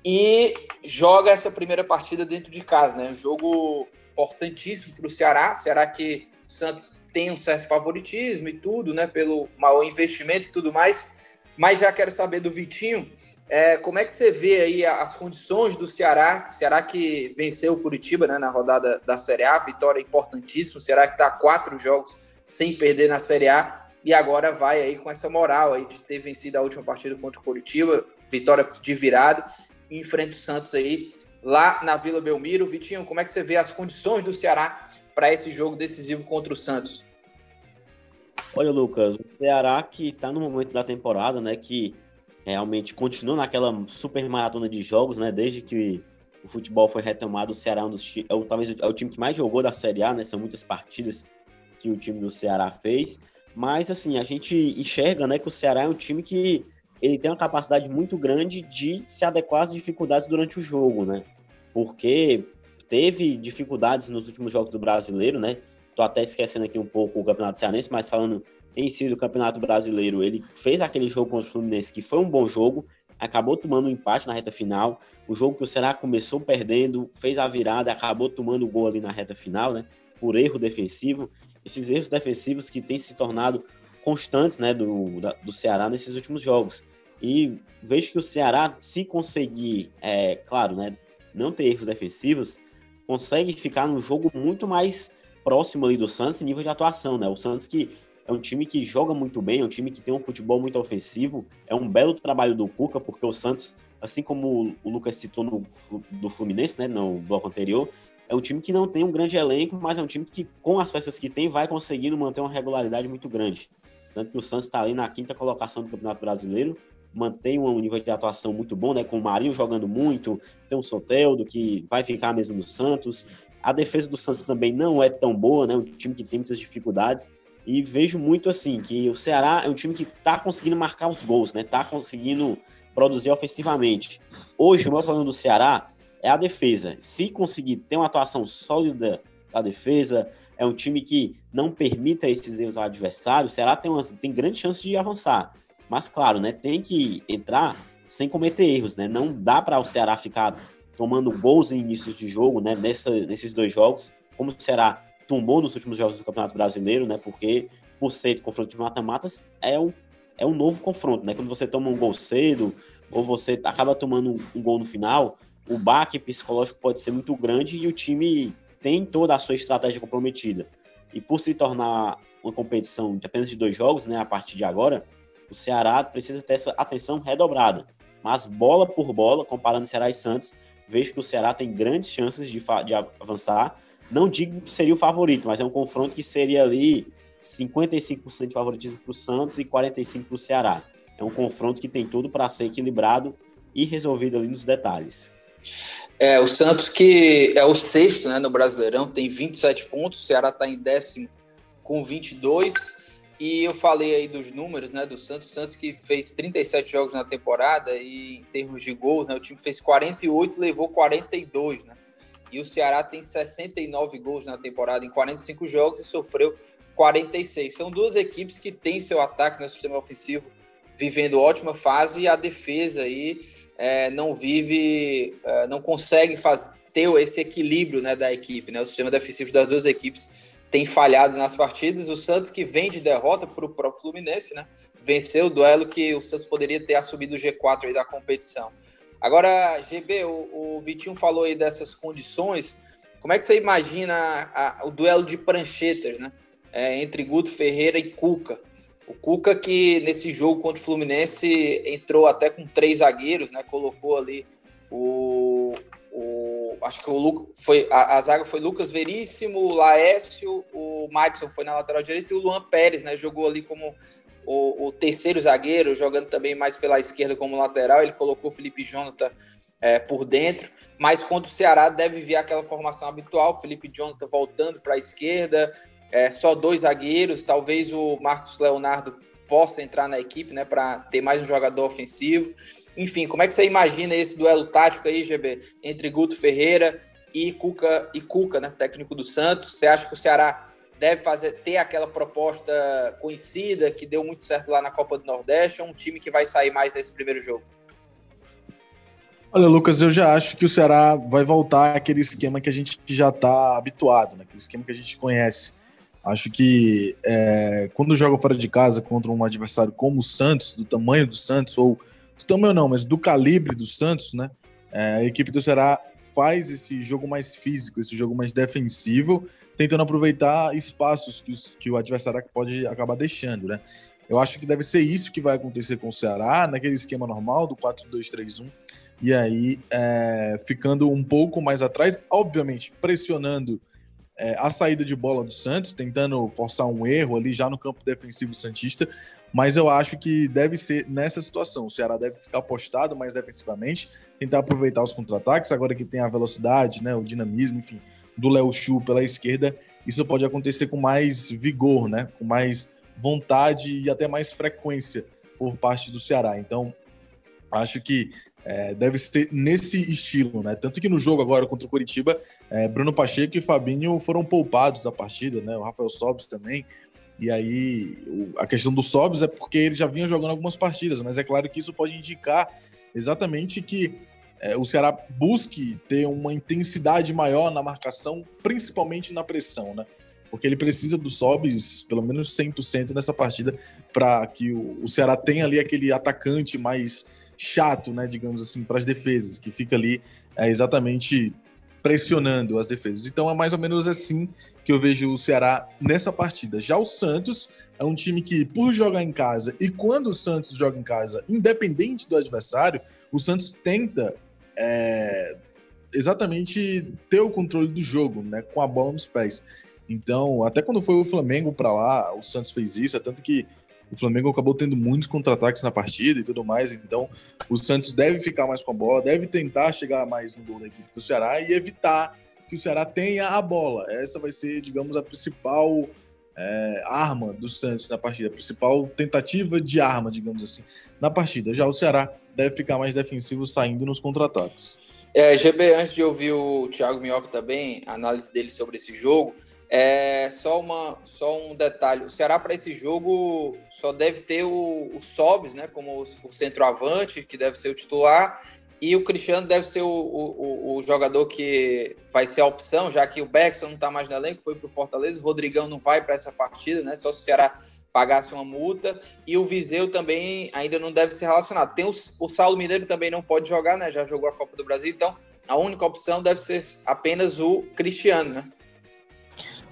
e joga essa primeira partida dentro de casa. Né? Um jogo importantíssimo para o Ceará. Ceará que o Santos tem um certo favoritismo e tudo, né? Pelo maior investimento e tudo mais. Mas já quero saber do Vitinho, é, como é que você vê aí as condições do Ceará? Ceará que venceu o Curitiba né, na rodada da Série A, vitória importantíssima. O Ceará que está quatro jogos sem perder na Série A e agora vai aí com essa moral aí de ter vencido a última partida contra o Curitiba, vitória de virada, enfrenta o Santos aí lá na Vila Belmiro. Vitinho, como é que você vê as condições do Ceará para esse jogo decisivo contra o Santos? Olha, Lucas, o Ceará que tá no momento da temporada, né, que realmente continua naquela super maratona de jogos, né, desde que o futebol foi retomado, o Ceará é um dos, é o, talvez é o time que mais jogou da Série A, né, são muitas partidas que o time do Ceará fez, mas assim, a gente enxerga, né, que o Ceará é um time que ele tem uma capacidade muito grande de se adequar às dificuldades durante o jogo, né, porque teve dificuldades nos últimos jogos do Brasileiro, né, Tô até esquecendo aqui um pouco o Campeonato Cearense, mas falando em si do Campeonato Brasileiro, ele fez aquele jogo contra o Fluminense que foi um bom jogo. acabou tomando um empate na reta final. O jogo que o Ceará começou perdendo, fez a virada, acabou tomando o gol ali na reta final, né? Por erro defensivo. Esses erros defensivos que têm se tornado constantes, né, do, da, do Ceará nesses últimos jogos. E vejo que o Ceará, se conseguir, é, claro, né, não ter erros defensivos, consegue ficar num jogo muito mais próximo ali do Santos em nível de atuação, né? O Santos que é um time que joga muito bem, é um time que tem um futebol muito ofensivo, é um belo trabalho do Cuca, porque o Santos, assim como o Lucas citou no, do Fluminense, né, no bloco anterior, é um time que não tem um grande elenco, mas é um time que, com as peças que tem, vai conseguindo manter uma regularidade muito grande. Tanto que o Santos está ali na quinta colocação do Campeonato Brasileiro, mantém um nível de atuação muito bom, né? Com o Marinho jogando muito, tem o Soteldo, que vai ficar mesmo no Santos. A defesa do Santos também não é tão boa, né? Um time que tem muitas dificuldades. E vejo muito assim que o Ceará é um time que está conseguindo marcar os gols, né? Tá conseguindo produzir ofensivamente. Hoje, o maior problema do Ceará é a defesa. Se conseguir ter uma atuação sólida da defesa, é um time que não permita esses erros ao adversário, o Ceará tem, uma, tem grande chance de avançar. Mas, claro, né, tem que entrar sem cometer erros, né? Não dá para o Ceará ficar tomando gols em inícios de jogo, né? Nessa, nesses dois jogos, como o Ceará nos últimos jogos do Campeonato Brasileiro, né? Porque por ser confronto de mata-matas é um, é um novo confronto, né? Quando você toma um gol cedo ou você acaba tomando um, um gol no final, o baque psicológico pode ser muito grande e o time tem toda a sua estratégia comprometida. E por se tornar uma competição de apenas de dois jogos, né, a partir de agora, o Ceará precisa ter essa atenção redobrada. Mas bola por bola, comparando Ceará e Santos, vejo que o Ceará tem grandes chances de, de avançar. Não digo que seria o favorito, mas é um confronto que seria ali 55% de favoritismo para o Santos e 45% para o Ceará. É um confronto que tem tudo para ser equilibrado e resolvido ali nos detalhes. É, o Santos que é o sexto né, no Brasileirão, tem 27 pontos, o Ceará está em décimo com 22. E eu falei aí dos números, né, do Santos. Santos que fez 37 jogos na temporada e em termos de gols, né, o time fez 48 levou 42, né? E o Ceará tem 69 gols na temporada em 45 jogos e sofreu 46. São duas equipes que têm seu ataque no sistema ofensivo vivendo ótima fase e a defesa aí é, não vive, é, não consegue fazer, ter esse equilíbrio né, da equipe, né? O sistema defensivo das duas equipes tem falhado nas partidas. O Santos que vem de derrota para o próprio Fluminense, né? Venceu o duelo que o Santos poderia ter assumido o G4 aí da competição. Agora, GB, o, o Vitinho falou aí dessas condições. Como é que você imagina a, a, o duelo de pranchetas, né? É, entre Guto Ferreira e Cuca. O Cuca que nesse jogo contra o Fluminense entrou até com três zagueiros, né? Colocou ali o, acho que o Luca, foi, a, a, zaga foi Lucas Veríssimo, o Laércio, o Madison foi na lateral direita e o Luan Pérez, né? Jogou ali como o, o, terceiro zagueiro, jogando também mais pela esquerda como lateral. Ele colocou o Felipe Jonathan é, por dentro, mas contra o Ceará deve vir aquela formação habitual: Felipe Jonathan voltando para a esquerda, é, só dois zagueiros. Talvez o Marcos Leonardo possa entrar na equipe, né, para ter mais um jogador ofensivo. Enfim, como é que você imagina esse duelo tático aí, GB, entre Guto Ferreira e Cuca, e Cuca, né, técnico do Santos? Você acha que o Ceará deve fazer ter aquela proposta conhecida que deu muito certo lá na Copa do Nordeste ou um time que vai sair mais nesse primeiro jogo? Olha, Lucas, eu já acho que o Ceará vai voltar àquele esquema que a gente já está habituado, né? aquele esquema que a gente conhece. Acho que é, quando joga fora de casa contra um adversário como o Santos, do tamanho do Santos, ou do tamanho não, mas do calibre do Santos, né? É, a equipe do Ceará faz esse jogo mais físico, esse jogo mais defensivo, tentando aproveitar espaços que, os, que o adversário pode acabar deixando, né? Eu acho que deve ser isso que vai acontecer com o Ceará, naquele esquema normal do 4-2-3-1, e aí é, ficando um pouco mais atrás, obviamente pressionando é, a saída de bola do Santos, tentando forçar um erro ali já no campo defensivo Santista, mas eu acho que deve ser nessa situação. O Ceará deve ficar postado mais defensivamente, tentar aproveitar os contra-ataques, agora que tem a velocidade, né, o dinamismo, enfim, do Léo Chu pela esquerda, isso pode acontecer com mais vigor, né, com mais vontade e até mais frequência por parte do Ceará. Então, acho que é, deve ser nesse estilo, né? Tanto que no jogo agora contra o Curitiba, é, Bruno Pacheco e Fabinho foram poupados da partida, né? O Rafael Sobis também. E aí, a questão do Sobs é porque ele já vinha jogando algumas partidas, mas é claro que isso pode indicar exatamente que é, o Ceará busque ter uma intensidade maior na marcação, principalmente na pressão, né? Porque ele precisa dos sobes pelo menos 100% nessa partida para que o, o Ceará tenha ali aquele atacante mais chato, né, digamos assim, para as defesas, que fica ali é, exatamente pressionando as defesas. Então é mais ou menos assim que eu vejo o Ceará nessa partida. Já o Santos é um time que, por jogar em casa, e quando o Santos joga em casa, independente do adversário, o Santos tenta é, exatamente ter o controle do jogo, né, com a bola nos pés. Então, até quando foi o Flamengo para lá, o Santos fez isso, é tanto que o Flamengo acabou tendo muitos contra-ataques na partida e tudo mais, então o Santos deve ficar mais com a bola, deve tentar chegar mais no gol da equipe do Ceará e evitar que o Ceará tenha a bola. Essa vai ser, digamos, a principal é, arma do Santos na partida, a principal tentativa de arma, digamos assim, na partida. Já o Ceará deve ficar mais defensivo saindo nos contra-ataques. É, GB, antes de ouvir o Thiago Minhoca também, a análise dele sobre esse jogo, é só, uma, só um detalhe: o Ceará para esse jogo só deve ter o, o Sobs, né, como o, o centroavante, que deve ser o titular, e o Cristiano deve ser o, o, o, jogador que vai ser a opção, já que o Beckson não está mais no elenco, foi para o Fortaleza, o Rodrigão não vai para essa partida, né? Só se o Ceará pagasse uma multa. E o Viseu também ainda não deve ser relacionado. Tem o, o Saulo Mineiro também não pode jogar, né? Já jogou a Copa do Brasil, então a única opção deve ser apenas o Cristiano, né?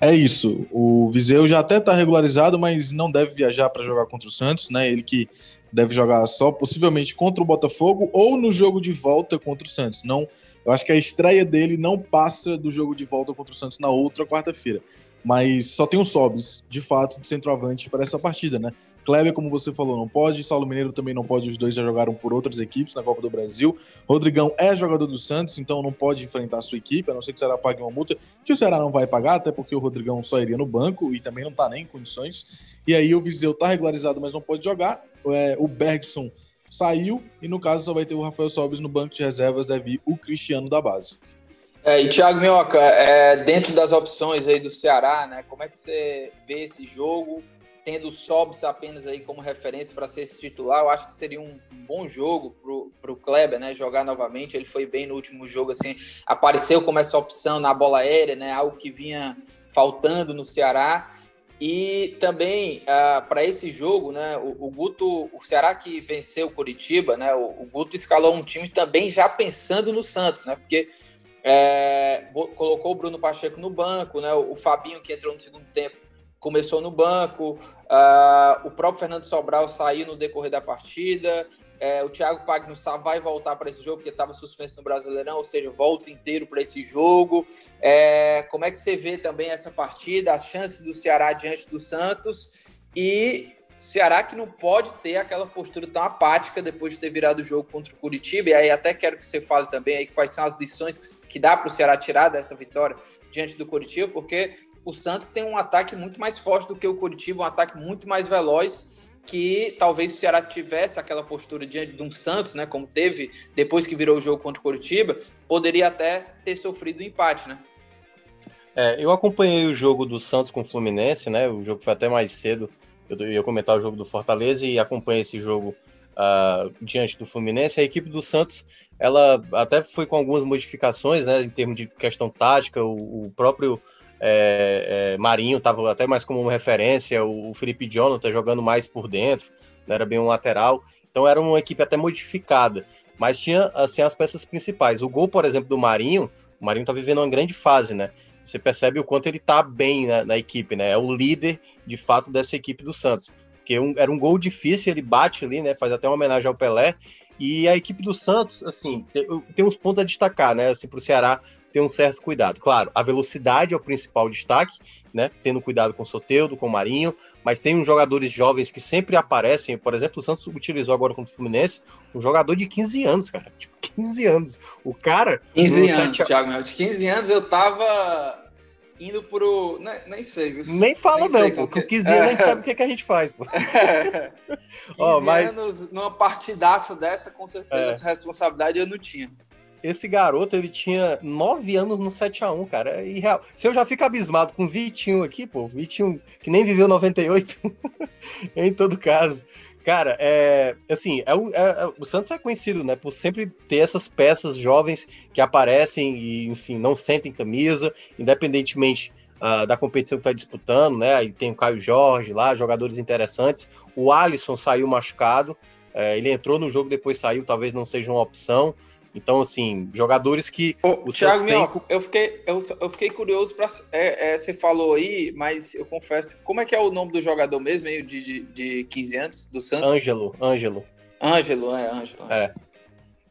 É isso. O Viseu já até está regularizado, mas não deve viajar para jogar contra o Santos, né? Ele que deve jogar só possivelmente contra o Botafogo ou no jogo de volta contra o Santos. Não, eu acho que a estreia dele não passa do jogo de volta contra o Santos na outra quarta-feira. Mas só tem o Sobis, de fato, de centroavante para essa partida, né? Kleber, como você falou, não pode. Saulo Mineiro também não pode. Os dois já jogaram por outras equipes na Copa do Brasil. Rodrigão é jogador do Santos, então não pode enfrentar a sua equipe, a não ser que o Ceará pague uma multa, que o Ceará não vai pagar, até porque o Rodrigão só iria no banco e também não está nem em condições. E aí o Viseu está regularizado, mas não pode jogar. É, o Bergson saiu e no caso só vai ter o Rafael Sobis no banco de reservas, deve ir o Cristiano da base. É, e Thiago Minhoca, é, dentro das opções aí do Ceará, né, como é que você vê esse jogo? tendo o Sobs apenas aí como referência para ser esse titular, eu acho que seria um bom jogo para o Kleber, né? Jogar novamente. Ele foi bem no último jogo, assim, apareceu como essa opção na bola aérea, né? Algo que vinha faltando no Ceará. E também ah, para esse jogo, né? O, o, Guto, o Ceará que venceu o Curitiba, né? O, o, Guto escalou um time também já pensando no Santos, né? Porque é, colocou o Bruno Pacheco no banco, né? O, o Fabinho que entrou no segundo tempo começou no banco, uh, o próprio Fernando Sobral saiu no decorrer da partida, é, o Thiago Pagno vai voltar para esse jogo, porque estava suspenso no Brasileirão, ou seja, volta inteiro para esse jogo. É, como é que você vê também essa partida, as chances do Ceará diante do Santos e Ceará que não pode ter aquela postura tão apática depois de ter virado o jogo contra o Curitiba. E aí até quero que você fale também aí quais são as lições que, que dá para o Ceará tirar dessa vitória diante do Curitiba, porque o Santos tem um ataque muito mais forte do que o Curitiba, um ataque muito mais veloz que talvez o Ceará tivesse aquela postura diante de um Santos, né, como teve depois que virou o jogo contra o Curitiba, poderia até ter sofrido um empate, né? É, eu acompanhei o jogo do Santos com o Fluminense, né? O jogo foi até mais cedo. Eu ia comentar o jogo do Fortaleza e acompanhei esse jogo uh, diante do Fluminense. A equipe do Santos, ela até foi com algumas modificações, né? Em termos de questão tática, o, o próprio é, é, Marinho estava até mais como uma referência, o, o Felipe Jonathan jogando mais por dentro, não era bem um lateral, então era uma equipe até modificada, mas tinha assim as peças principais. O gol, por exemplo, do Marinho, o Marinho está vivendo uma grande fase, né? Você percebe o quanto ele está bem na, na, equipe, né? É o líder, de fato, dessa equipe do Santos. Porque um, era um gol difícil, ele bate ali, né? Faz até uma homenagem ao Pelé. E a equipe do Santos, assim, tem, tem uns pontos a destacar, né? Assim, para o Ceará ter um certo cuidado. Claro, a velocidade é o principal destaque, né? Tendo cuidado com o Soteudo, com o Marinho, mas tem uns jogadores jovens que sempre aparecem. Por exemplo, o Santos utilizou agora contra o Fluminense um jogador de 15 anos, cara. Tipo, 15 anos. O cara. 15 anos, 7... Thiago, de 15 anos eu tava indo pro. Nem, nem sei, viu? Nem fala, nem não, pô. Com 15 anos a gente sabe o que, que a gente faz, pô. 15 oh, mas... anos numa partidaça dessa, com certeza, é. essa responsabilidade eu não tinha esse garoto, ele tinha 9 anos no 7x1, cara. É irreal. Se eu já fico abismado com o Vitinho aqui, pô, Vitinho que nem viveu 98, em todo caso. Cara, é, assim, é o, é, é, o Santos é conhecido, né, por sempre ter essas peças jovens que aparecem e, enfim, não sentem camisa, independentemente uh, da competição que está disputando, né? Aí tem o Caio Jorge lá, jogadores interessantes. O Alisson saiu machucado, é, ele entrou no jogo, depois saiu, talvez não seja uma opção. Então, assim, jogadores que. Ô, o Thiago Minhoca, tem... eu, fiquei, eu, eu, fiquei curioso para. É, é, você falou aí, mas eu confesso. Como é que é o nome do jogador mesmo, meio de, de, de 15 anos, do Santos? Ângelo, Ângelo. Ângelo, é, Ângelo. É.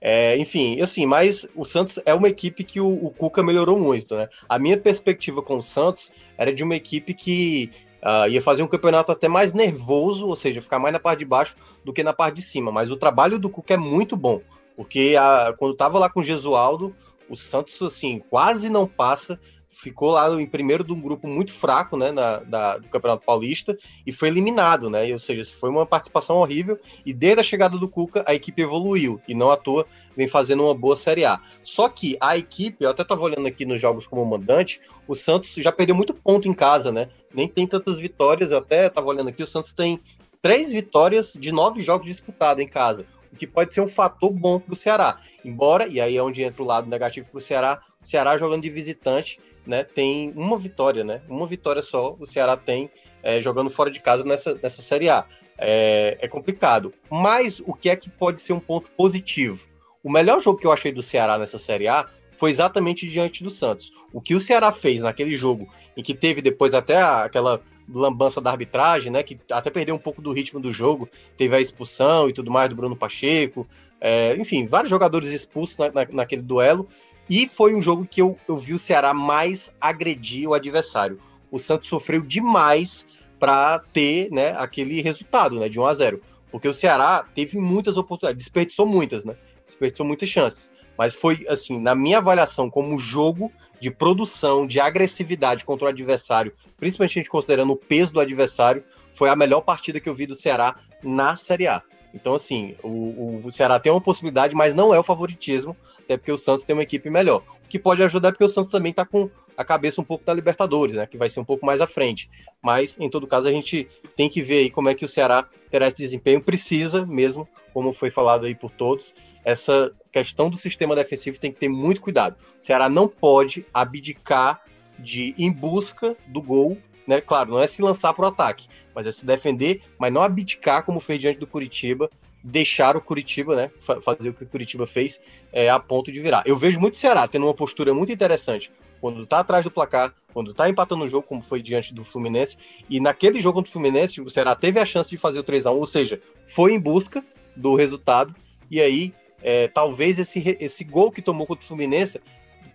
É, enfim, assim, mas o Santos é uma equipe que o, o, Cuca melhorou muito, né? A minha perspectiva com o Santos era de uma equipe que uh, ia fazer um campeonato até mais nervoso, ou seja, ficar mais na parte de baixo do que na parte de cima. Mas o trabalho do Cuca é muito bom. Porque a, quando estava lá com o Gesualdo, o Santos, assim, quase não passa. Ficou lá em primeiro de um grupo muito fraco, né, na, do Campeonato Paulista, e foi eliminado, né? Ou seja, foi uma participação horrível. E desde a chegada do Cuca, a equipe evoluiu, e não à toa vem fazendo uma boa Série A. Só que a equipe, eu até estava olhando aqui nos jogos como mandante, o Santos já perdeu muito ponto em casa, né? Nem tem tantas vitórias, eu até estava olhando aqui, o Santos tem três vitórias de nove jogos disputados em casa o que pode ser um fator bom para o Ceará. Embora, e aí é onde entra o lado negativo para o Ceará, o Ceará jogando de visitante, né, tem uma vitória, né, uma vitória só o Ceará tem é, jogando fora de casa nessa, nessa Série A. É, é complicado. Mas o que é que pode ser um ponto positivo? O melhor jogo que eu achei do Ceará nessa Série A foi exatamente diante do Santos. O que o Ceará fez naquele jogo, em que teve depois até aquela lambança da arbitragem, né? Que até perdeu um pouco do ritmo do jogo, teve a expulsão e tudo mais do Bruno Pacheco, é, enfim, vários jogadores expulsos na, na, naquele duelo. E foi um jogo que eu, eu vi o Ceará mais agredir o adversário. O Santos sofreu demais para ter né, aquele resultado né, de 1 a 0 Porque o Ceará teve muitas oportunidades, desperdiçou muitas, né? Desperdiçou muitas chances. Mas foi, assim, na minha avaliação como jogo de produção, de agressividade contra o adversário, principalmente a gente considerando o peso do adversário, foi a melhor partida que eu vi do Ceará na Série A. Então, assim, o, o Ceará tem uma possibilidade, mas não é o favoritismo, até porque o Santos tem uma equipe melhor. O que pode ajudar é porque o Santos também está com a cabeça um pouco da Libertadores, né? Que vai ser um pouco mais à frente. Mas, em todo caso, a gente tem que ver aí como é que o Ceará terá esse desempenho. Precisa mesmo, como foi falado aí por todos, essa questão do sistema defensivo tem que ter muito cuidado. O Ceará não pode abdicar de em busca do gol, né? Claro, não é se lançar para o ataque, mas é se defender, mas não abdicar como fez diante do Curitiba, deixar o Curitiba, né? Fazer o que o Curitiba fez é, a ponto de virar. Eu vejo muito o Ceará tendo uma postura muito interessante quando tá atrás do placar, quando tá empatando o jogo, como foi diante do Fluminense, e naquele jogo contra o Fluminense, o Ceará teve a chance de fazer o 3 a 1 ou seja, foi em busca do resultado, e aí é, talvez esse, esse gol que tomou contra o Fluminense,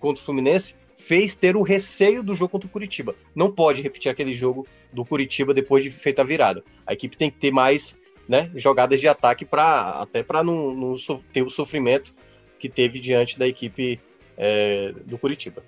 contra o Fluminense fez ter o receio do jogo contra o Curitiba. Não pode repetir aquele jogo do Curitiba depois de feita a virada. A equipe tem que ter mais né, jogadas de ataque para até para não, não, ter o sofrimento que teve diante da equipe é, do Curitiba.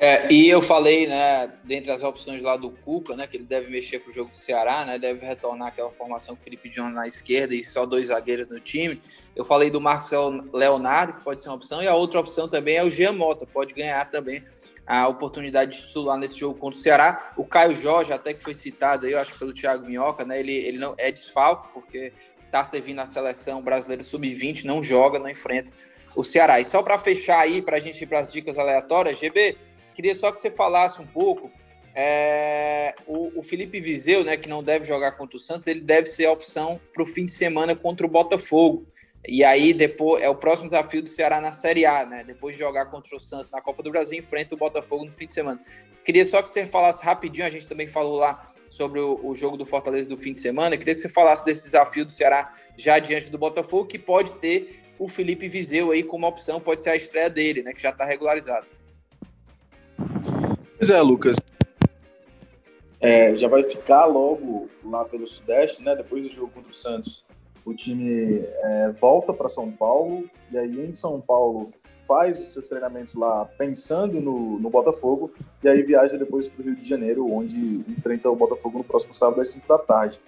É, e eu falei, né, dentre as opções lá do Cuca, né, que ele deve mexer para o jogo do Ceará, né, deve retornar aquela formação com o Felipe Jones na esquerda e só dois zagueiros no time. Eu falei do Marcos Leonardo, que pode ser uma opção, e a outra opção também é o Jean Mota, pode ganhar também a oportunidade de titular nesse jogo contra o Ceará. O Caio Jorge, até que foi citado aí, eu acho pelo Thiago Minhoca, né, ele, ele não é desfalco, porque está servindo a seleção brasileira sub-20, não joga, não enfrenta o Ceará. E só para fechar aí, para a gente ir para as dicas aleatórias, GB, queria só que você falasse um pouco. É, o, o, Felipe Viseu, né, que não deve jogar contra o Santos, ele deve ser a opção para o fim de semana contra o Botafogo. E aí, depois, é o próximo desafio do Ceará na Série A, né? Depois de jogar contra o Santos na Copa do Brasil, enfrenta o Botafogo no fim de semana. Queria só que você falasse rapidinho, a gente também falou lá sobre o, o jogo do Fortaleza do fim de semana. Queria que você falasse desse desafio do Ceará já diante do Botafogo, que pode ter o Felipe Viseu aí como opção, pode ser a estreia dele, né? Que já está regularizado. Pois é, Lucas. É, já vai ficar logo lá pelo Sudeste, né? Depois do jogo contra o Santos, o time é, volta para São Paulo e aí em São Paulo faz os seus treinamentos lá pensando no, no Botafogo e aí viaja depois para o Rio de Janeiro, onde enfrenta o Botafogo no próximo sábado às 5 da tarde.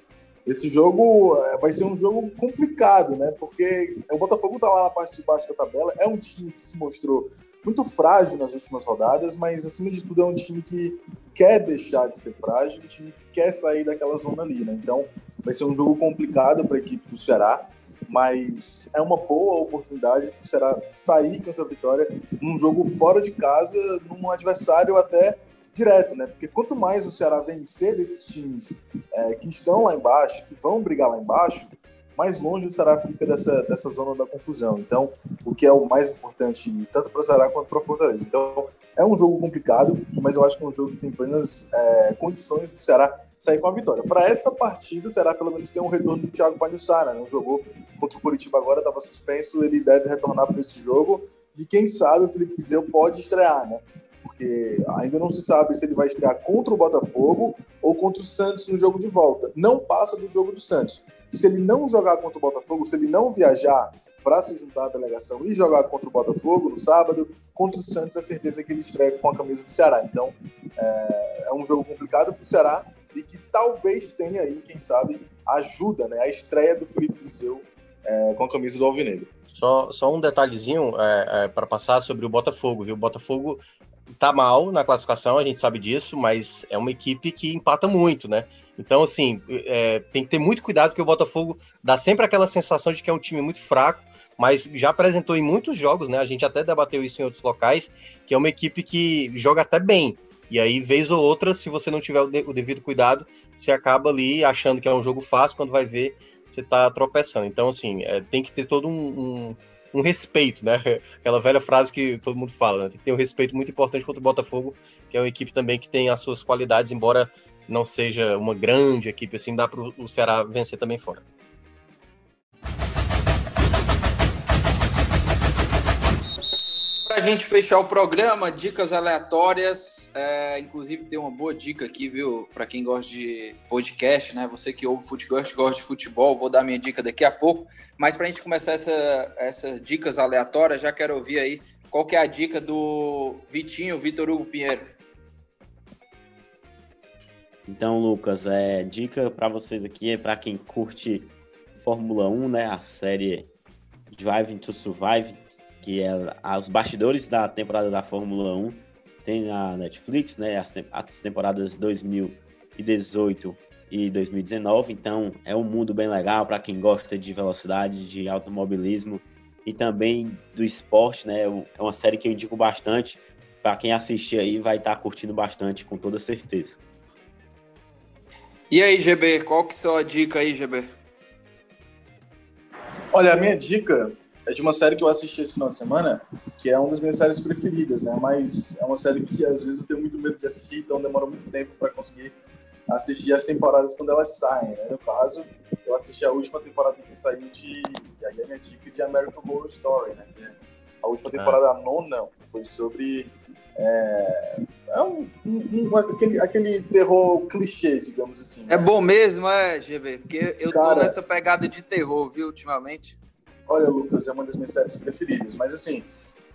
Esse jogo é, vai ser um jogo complicado, né? Porque o Botafogo está lá na parte de baixo da tabela, é um time que se mostrou muito frágil nas últimas rodadas, mas acima de tudo é um time que quer deixar de ser frágil, um time que quer sair daquela zona ali, né? Então vai ser um jogo complicado para a equipe do Ceará, mas é uma boa oportunidade para o Ceará sair com essa vitória num jogo fora de casa, num adversário até direto, né? Porque quanto mais o Ceará vencer desses times é, que estão lá embaixo, que vão brigar lá embaixo, mais longe o Ceará fica dessa, dessa zona da confusão. Então, o que é o mais importante, tanto para o Ceará quanto para o Fortaleza. Então, é um jogo complicado, mas eu acho que é um jogo que tem plenas é, condições do Ceará sair com a vitória. Para essa partida, o Ceará pelo menos tem um retorno do Thiago Panussara, né? Não jogou contra o Curitiba agora, estava suspenso, ele deve retornar para esse jogo. E quem sabe o Felipe Viseu pode estrear, né? porque ainda não se sabe se ele vai estrear contra o Botafogo ou contra o Santos no jogo de volta. Não passa do jogo do Santos. Se ele não jogar contra o Botafogo, se ele não viajar para se juntar à delegação e jogar contra o Botafogo no sábado, contra o Santos é certeza que ele estreia com a camisa do Ceará. Então é, é um jogo complicado para o Ceará e que talvez tenha aí, quem sabe, ajuda, né, a estreia do Felipe Viseu é, com a camisa do Alvinegro. Só, só um detalhezinho é, é, para passar sobre o Botafogo, viu? O Botafogo tá mal na classificação, a gente sabe disso, mas é uma equipe que empata muito, né? Então, assim, é, tem que ter muito cuidado, porque o Botafogo dá sempre aquela sensação de que é um time muito fraco, mas já apresentou em muitos jogos, né? A gente até debateu isso em outros locais, que é uma equipe que joga até bem. E aí, vez ou outra, se você não tiver o, de, o devido cuidado, você acaba ali achando que é um jogo fácil, quando vai ver, você tá tropeçando. Então, assim, é, tem que ter todo um, um um respeito, né? Aquela velha frase que todo mundo fala, né? Tem que ter um respeito muito importante contra o Botafogo, que é uma equipe também que tem as suas qualidades, embora não seja uma grande equipe, assim, dá para o Ceará vencer também fora. A gente fechar o programa, dicas aleatórias. É, inclusive, tem uma boa dica aqui, viu? Para quem gosta de podcast, né? Você que ouve futebol, gosta de futebol, vou dar minha dica daqui a pouco. Mas para a gente começar essa, essas dicas aleatórias, já quero ouvir aí qual que é a dica do Vitinho, Vitor Hugo Pinheiro. Então, Lucas, é dica para vocês aqui é para quem curte Fórmula 1, né? A série Driving to Survive que é os bastidores da temporada da Fórmula 1. Tem na Netflix, né? As, as temporadas 2018 e 2019. Então é um mundo bem legal para quem gosta de velocidade, de automobilismo e também do esporte, né? É uma série que eu indico bastante. Para quem assistir aí, vai estar tá curtindo bastante, com toda certeza. E aí, GB, qual que é a dica aí, GB? Olha, a minha dica é de uma série que eu assisti esse final de semana, que é uma das minhas séries preferidas, né? Mas é uma série que às vezes eu tenho muito medo de assistir, então demora muito tempo para conseguir assistir as temporadas quando elas saem, né? No caso, eu assisti a última temporada que saiu de. E aí a minha dica de American Horror Story, né? Que é a última temporada, a nona, foi sobre. É, é um, um, aquele, aquele terror clichê, digamos assim. Né? É bom mesmo, é, GB? Porque eu Cara, tô nessa pegada de terror, viu, ultimamente. Olha, Lucas, é uma das minhas séries preferidas, mas assim,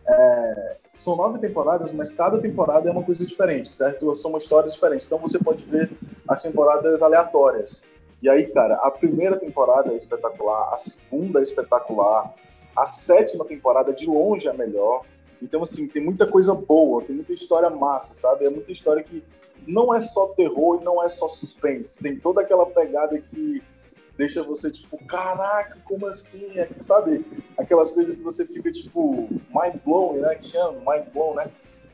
é, são nove temporadas, mas cada temporada é uma coisa diferente, certo? São histórias diferentes. Então você pode ver as temporadas aleatórias. E aí, cara, a primeira temporada é espetacular, a segunda é espetacular, a sétima temporada de longe é melhor. Então, assim, tem muita coisa boa, tem muita história massa, sabe? É muita história que não é só terror e não é só suspense. Tem toda aquela pegada que deixa você, tipo, caraca, como assim? É, sabe? Aquelas coisas que você fica, tipo, mind blown, né? Que chama, mind blown, né?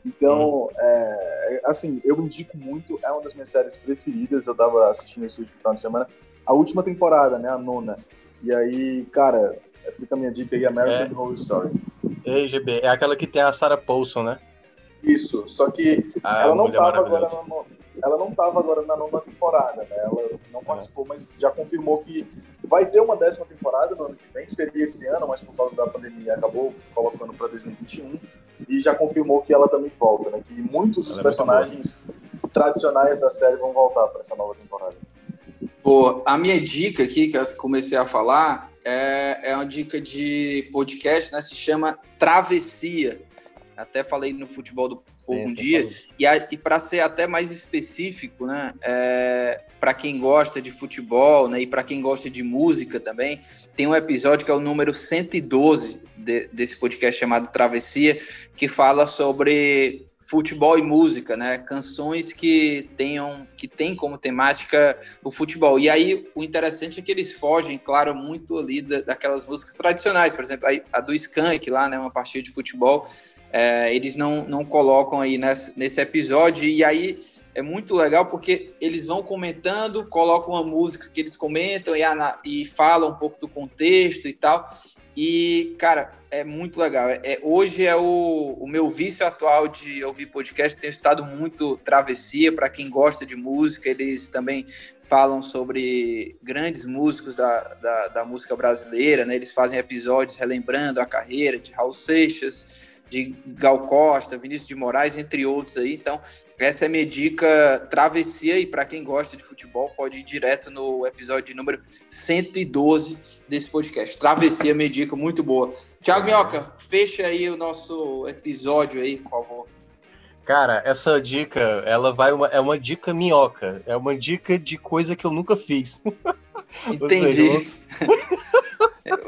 Então, é, é, assim, eu indico muito, é uma das minhas séries preferidas, eu tava assistindo esse último final de semana, a última temporada, né, a nona. E aí, cara, fica a minha dica aí, American é. Horror Story. Ei, GB, é aquela que tem a Sarah Paulson, né? Isso, só que ah, ela não tava agora no, ela não estava agora na nona temporada, né? Ela não participou, mas já confirmou que vai ter uma décima temporada no ano que vem, seria esse ano, mas por causa da pandemia acabou colocando para 2021 e já confirmou que ela também volta, né? Que muitos dos ela é personagens é tradicionais da série vão voltar para essa nova temporada. Pô, a minha dica aqui que eu comecei a falar é, é uma dica de podcast, né? Se chama Travessia. Até falei no futebol do povo um dia. E, e para ser até mais específico, né, é, para quem gosta de futebol né, e para quem gosta de música também, tem um episódio que é o número 112 de, desse podcast chamado Travessia, que fala sobre futebol e música, né? Canções que tenham que tem como temática o futebol. E aí o interessante é que eles fogem, claro, muito ali da, daquelas músicas tradicionais, por exemplo, a, a do Skank lá, né? Uma partida de futebol, é, eles não, não colocam aí nesse, nesse episódio. E aí é muito legal porque eles vão comentando, colocam uma música que eles comentam e, e falam um pouco do contexto e tal. E, cara, é muito legal. É, é, hoje é o, o meu vício atual de ouvir podcast. Tenho estado muito travessia para quem gosta de música. Eles também falam sobre grandes músicos da, da, da música brasileira, né? Eles fazem episódios relembrando a carreira de Raul Seixas, de Gal Costa, Vinícius de Moraes, entre outros aí. Então, essa é a minha dica travessia e para quem gosta de futebol pode ir direto no episódio número 112 desse podcast. Travessia, minha dica muito boa. Tiago Minhoca, fecha aí o nosso episódio aí, por favor. Cara, essa dica, ela vai uma, é uma dica minhoca, é uma dica de coisa que eu nunca fiz. Entendi.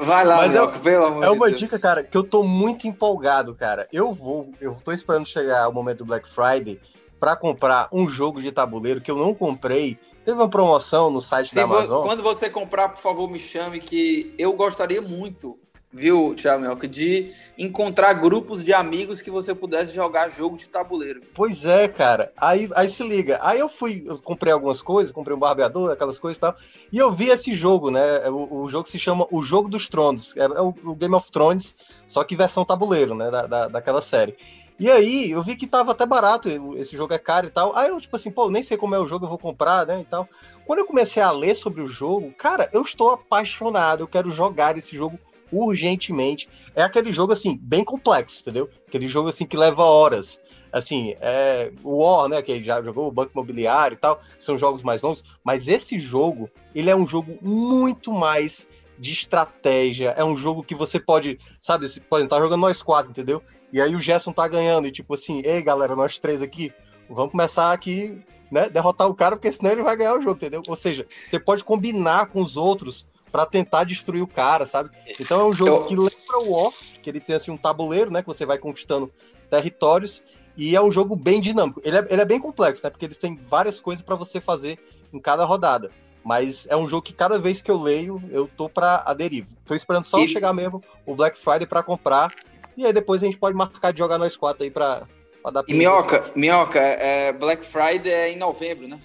Vai lá, Mas minhoca, é, pelo amor É uma de dica, cara, que eu tô muito empolgado, cara. Eu vou, eu tô esperando chegar o momento do Black Friday para comprar um jogo de tabuleiro que eu não comprei. Teve uma promoção no site Se da Amazon. quando você comprar, por favor, me chame que eu gostaria muito, viu, Tiago Minhoca, de encontrar grupos de amigos que você pudesse jogar jogo de tabuleiro. Pois é, cara. Aí, aí se liga. Aí eu fui, eu comprei algumas coisas, comprei um barbeador, aquelas coisas e tal. E eu vi esse jogo, né? O, o jogo se chama O Jogo dos Tronos. É, é o, o Game of Thrones, só que versão tabuleiro, né? Da, da, daquela série. E aí, eu vi que tava até barato, esse jogo é caro e tal. Aí eu, tipo assim, pô, nem sei como é o jogo, eu vou comprar, né, e tal. Quando eu comecei a ler sobre o jogo, cara, eu estou apaixonado, eu quero jogar esse jogo urgentemente. É aquele jogo, assim, bem complexo, entendeu? Aquele jogo, assim, que leva horas. Assim, é, o War, né, que já jogou o Banco Imobiliário e tal, são jogos mais longos, mas esse jogo, ele é um jogo muito mais de estratégia, é um jogo que você pode, sabe, você pode estar jogando nós quatro, entendeu? E aí o Gerson tá ganhando, e tipo assim, ei galera, nós três aqui, vamos começar aqui, né, derrotar o cara, porque senão ele vai ganhar o jogo, entendeu? Ou seja, você pode combinar com os outros para tentar destruir o cara, sabe? Então é um jogo Eu- que lembra o War, que ele tem assim um tabuleiro, né, que você vai conquistando territórios, e é um jogo bem dinâmico. Ele é, ele é bem complexo, né, porque eles têm várias coisas para você fazer em cada rodada. Mas é um jogo que cada vez que eu leio, eu tô pra aderir. Tô esperando só E- chegar mesmo o Black Friday para comprar. E aí depois a gente pode marcar de jogar nós quatro aí pra, pra dar E. Minhoca, Minhoca, é, Black Friday é em novembro, né?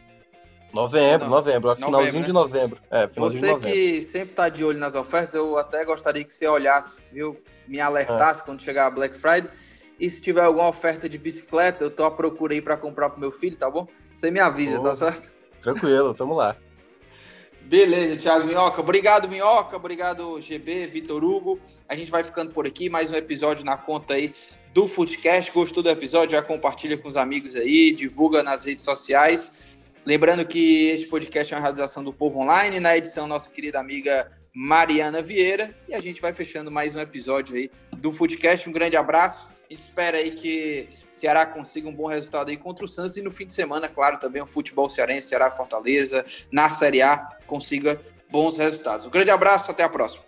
Novembro, Não. novembro. acho Novembro, finalzinho né? de novembro. É, finalzinho de Você novembro. que sempre tá de olho nas ofertas, eu até gostaria que você olhasse, viu? Me alertasse quando chegar a Black Friday. E se tiver alguma oferta de bicicleta, eu tô à procura aí para comprar pro meu filho, tá bom? Você me avisa, tá certo? Tranquilo, tamo lá. Beleza, Thiago Minhoca. Obrigado, Minhoca. Obrigado, GB, Vitor Hugo. A gente vai ficando por aqui. Mais um episódio na conta aí do Footcast. Gostou do episódio? Já compartilha com os amigos aí, divulga nas redes sociais. Lembrando que este podcast é uma realização do Povo Online, na edição nossa querida amiga Mariana Vieira. E a gente vai fechando mais um episódio aí do Footcast. Um grande abraço. A gente espera aí que Ceará consiga um bom resultado aí contra o Santos e no fim de semana, claro, também o futebol cearense, Ceará Fortaleza, na Série A, consiga bons resultados. Um grande abraço, até a próxima.